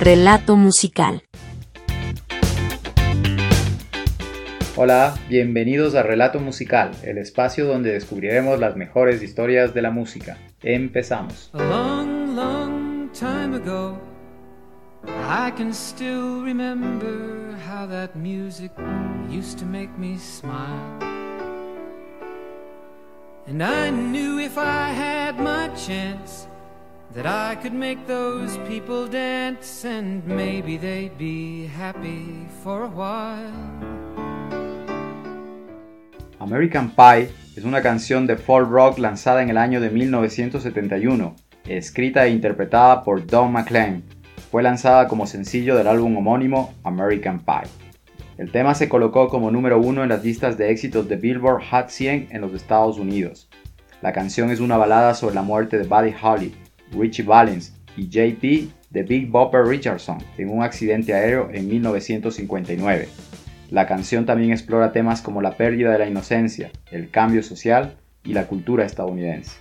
Relato musical. Hola, bienvenidos a Relato Musical, el espacio donde descubriremos las mejores historias de la música. Empezamos. A long, long time ago, I can still remember how that music used to make me smile. And I knew if I had my chance that I could make those people dance and maybe they'd be happy for a while. American Pie es una canción de folk rock lanzada en el año de 1971, escrita e interpretada por Don McLean. Fue lanzada como sencillo del álbum homónimo American Pie. El tema se colocó como número uno en las listas de éxitos de Billboard Hot 100 en los Estados Unidos. La canción es una balada sobre la muerte de Buddy Holly, Richie Valens y JP de Big Bopper Richardson en un accidente aéreo en 1959. La canción también explora temas como la pérdida de la inocencia, el cambio social y la cultura estadounidense.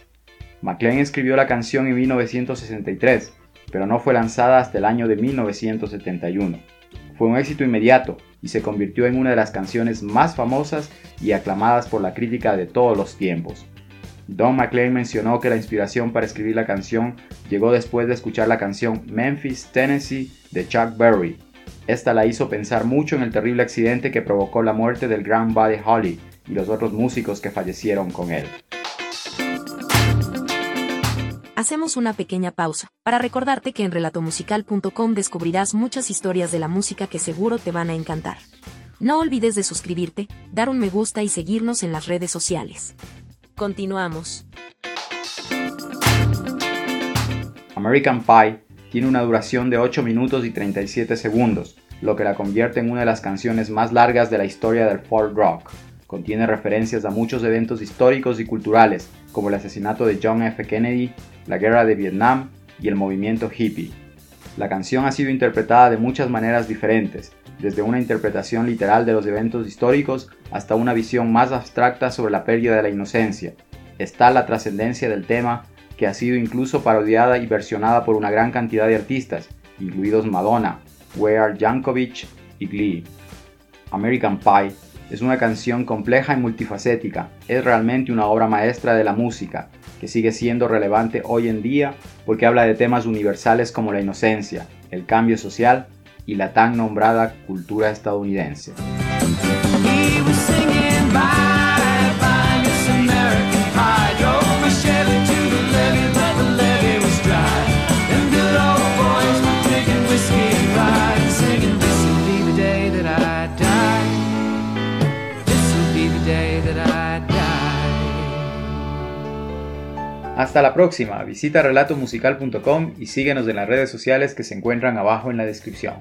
McLean escribió la canción en 1963, pero no fue lanzada hasta el año de 1971. Fue un éxito inmediato y se convirtió en una de las canciones más famosas y aclamadas por la crítica de todos los tiempos. Don McLean mencionó que la inspiración para escribir la canción llegó después de escuchar la canción Memphis, Tennessee de Chuck Berry, esta la hizo pensar mucho en el terrible accidente que provocó la muerte del gran Buddy Holly y los otros músicos que fallecieron con él. Hacemos una pequeña pausa para recordarte que en relatomusical.com descubrirás muchas historias de la música que seguro te van a encantar. No olvides de suscribirte, dar un me gusta y seguirnos en las redes sociales. Continuamos. American Pie tiene una duración de 8 minutos y 37 segundos, lo que la convierte en una de las canciones más largas de la historia del folk rock. Contiene referencias a muchos eventos históricos y culturales, como el asesinato de John F. Kennedy, la guerra de Vietnam y el movimiento hippie. La canción ha sido interpretada de muchas maneras diferentes, desde una interpretación literal de los eventos históricos hasta una visión más abstracta sobre la pérdida de la inocencia. Está la trascendencia del tema que ha sido incluso parodiada y versionada por una gran cantidad de artistas, incluidos Madonna, Weird Yankovic y Glee. American Pie es una canción compleja y multifacética, es realmente una obra maestra de la música, que sigue siendo relevante hoy en día porque habla de temas universales como la inocencia, el cambio social y la tan nombrada cultura estadounidense. Hasta la próxima, visita relatomusical.com y síguenos en las redes sociales que se encuentran abajo en la descripción.